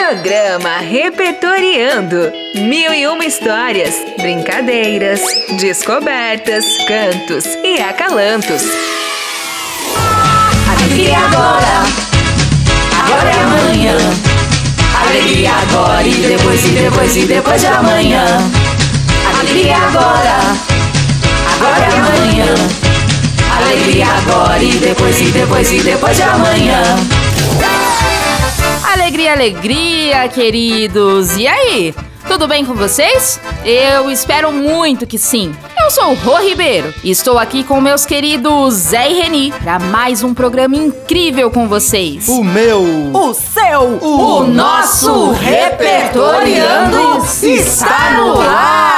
Programa Repertoriando. Mil e uma histórias, brincadeiras, descobertas, cantos e acalantos. Alegria agora, agora é amanhã. Alegria agora e depois e depois e depois de amanhã. Alegria agora, agora é amanhã. Alegria agora e depois e depois e depois de amanhã. Alegria, alegria, queridos! E aí? Tudo bem com vocês? Eu espero muito que sim. Eu sou o Rô Ribeiro e estou aqui com meus queridos Zé e Reni para mais um programa incrível com vocês. O meu! O seu, o nosso Repertoriando está no ar!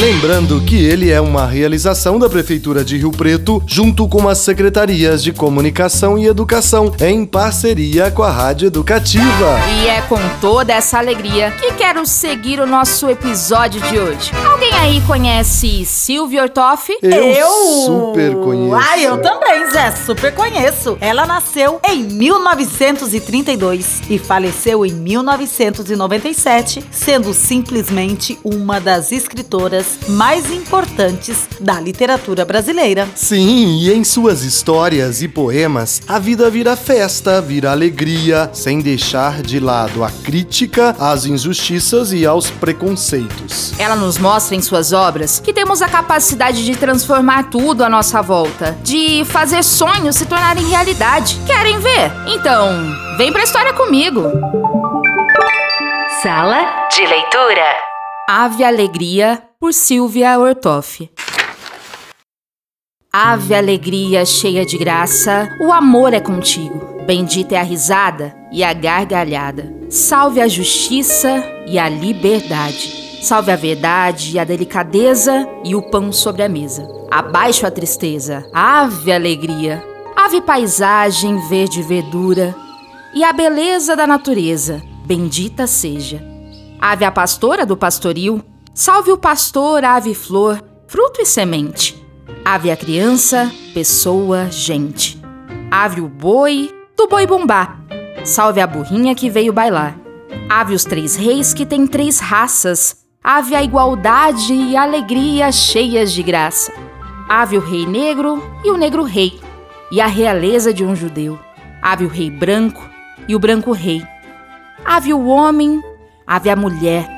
Lembrando que ele é uma realização da Prefeitura de Rio Preto, junto com as secretarias de Comunicação e Educação, em parceria com a Rádio Educativa. E é com toda essa alegria que quero seguir o nosso episódio de hoje. Alguém aí conhece Silvia Ortoff? Eu, super conheço. Ah, eu também, Zé, super conheço. Ela nasceu em 1932 e faleceu em 1997, sendo simplesmente uma das escritoras mais importantes da literatura brasileira. Sim, e em suas histórias e poemas, a vida vira festa, vira alegria, sem deixar de lado a crítica às injustiças e aos preconceitos. Ela nos mostra em suas obras que temos a capacidade de transformar tudo à nossa volta, de fazer sonhos se tornarem realidade. Querem ver? Então, vem pra história comigo. Sala de leitura. Ave Alegria, por Silvia Ortoff. Ave Alegria, cheia de graça, o amor é contigo. Bendita é a risada e a gargalhada. Salve a justiça e a liberdade. Salve a verdade e a delicadeza e o pão sobre a mesa. Abaixo a tristeza, ave alegria. Ave paisagem, verde verdura e a beleza da natureza. Bendita seja. Ave a pastora do pastoril, salve o pastor, ave flor, fruto e semente. Ave a criança, pessoa, gente. Ave o boi, do boi bumbá. Salve a burrinha que veio bailar. Ave os três reis que têm três raças. Ave a igualdade e alegria cheias de graça. Ave o rei negro e o negro rei, e a realeza de um judeu. Ave o rei branco e o branco rei. Ave o homem, ave a mulher,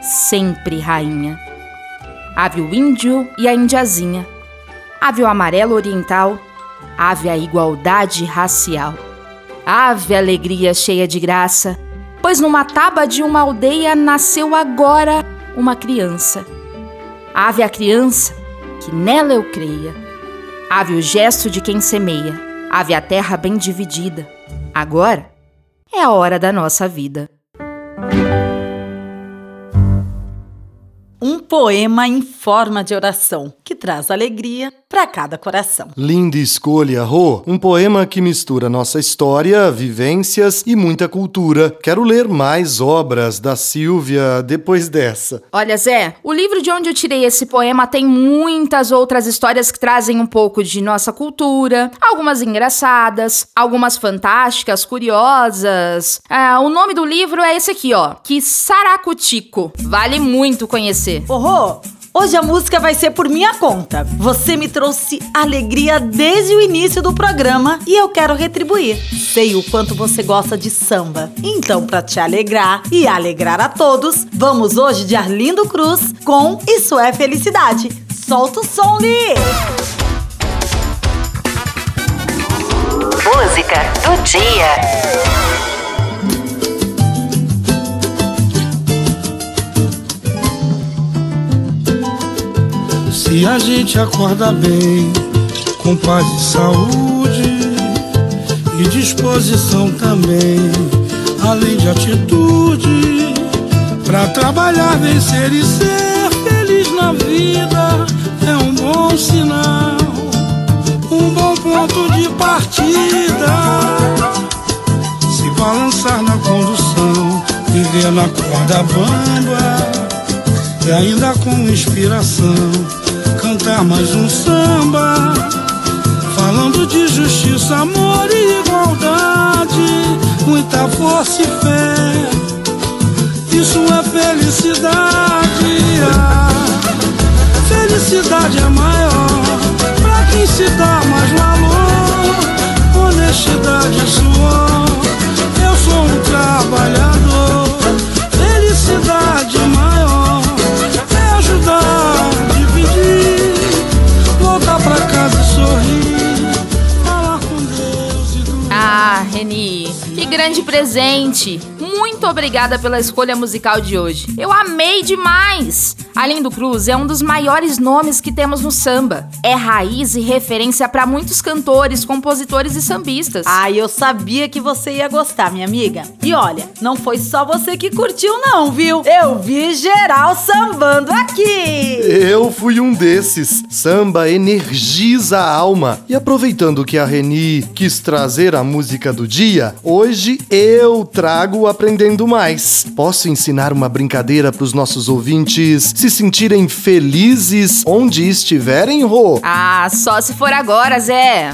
sempre rainha. Ave o índio e a indiazinha. Ave o amarelo oriental, ave a igualdade racial. Ave alegria cheia de graça, pois numa taba de uma aldeia nasceu agora uma criança. Ave a criança, que nela eu creia. Ave o gesto de quem semeia, ave a terra bem dividida. Agora é a hora da nossa vida. Um poema em forma de oração que traz alegria para cada coração. Linda escolha, Rô. Um poema que mistura nossa história, vivências e muita cultura. Quero ler mais obras da Silvia depois dessa. Olha, Zé, o livro de onde eu tirei esse poema tem muitas outras histórias que trazem um pouco de nossa cultura, algumas engraçadas, algumas fantásticas, curiosas. Ah, o nome do livro é esse aqui, ó, que Saracutico. Vale muito conhecer. Ô, Rô, Hoje a música vai ser por minha conta. Você me trouxe alegria desde o início do programa e eu quero retribuir. Sei o quanto você gosta de samba. Então, para te alegrar e alegrar a todos, vamos hoje de Arlindo Cruz com Isso é Felicidade. Solta o som, Li! Música do dia. A gente acorda bem, com paz e saúde e disposição também, além de atitude, para trabalhar, vencer e ser feliz na vida é um bom sinal, um bom ponto de partida. Se balançar na condução, viver na corda bamba e ainda com inspiração cantar mais um samba falando de justiça, amor e igualdade, muita força e fé Isso é felicidade. Felicidade é maior pra quem se dá mais valor. Honestidade é suor. Grande presente! Muito obrigada pela escolha musical de hoje. Eu amei demais! Arlindo Cruz é um dos maiores nomes que temos no samba. É raiz e referência para muitos cantores, compositores e sambistas. Ai, eu sabia que você ia gostar, minha amiga. E olha, não foi só você que curtiu, não, viu? Eu vi geral sambando aqui. Eu fui um desses. Samba energiza a alma. E aproveitando que a Reni quis trazer a música do dia, hoje eu trago Aprendendo Mais. Posso ensinar uma brincadeira para os nossos ouvintes se sentirem felizes onde estiverem, Rô? Ah, só se for agora, Zé.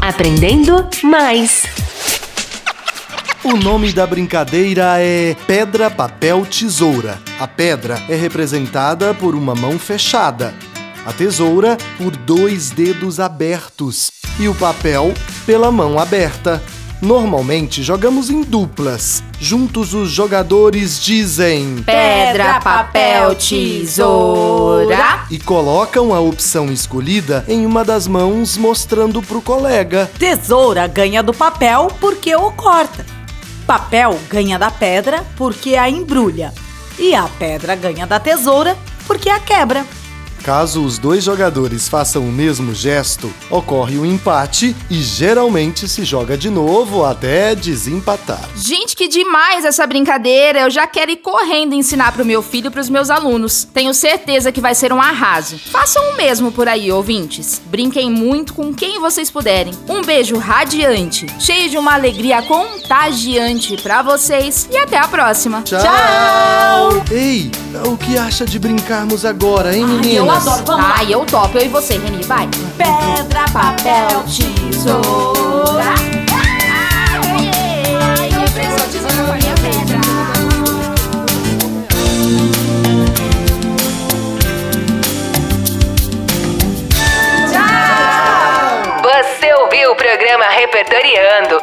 Aprendendo mais. O nome da brincadeira é Pedra, Papel, Tesoura. A pedra é representada por uma mão fechada, a tesoura por dois dedos abertos e o papel pela mão aberta. Normalmente jogamos em duplas. Juntos os jogadores dizem Pedra, papel, tesoura. e colocam a opção escolhida em uma das mãos, mostrando pro colega. Tesoura ganha do papel porque o corta. Papel ganha da pedra porque a embrulha. E a pedra ganha da tesoura porque a quebra. Caso os dois jogadores façam o mesmo gesto, ocorre um empate e geralmente se joga de novo até desempatar. Gente, que demais essa brincadeira! Eu já quero ir correndo ensinar pro meu filho e pros meus alunos. Tenho certeza que vai ser um arraso. Façam o mesmo por aí, ouvintes. Brinquem muito com quem vocês puderem. Um beijo radiante, cheio de uma alegria contagiante pra vocês e até a próxima. Tchau! Ei, o que acha de brincarmos agora, hein, meninas? Ai, eu topo, eu e você, Reni, vai. Pedra, papel, tesoura. Ai, que pressão, tesoura com a minha pedra. Você ouviu o programa Repertoriando,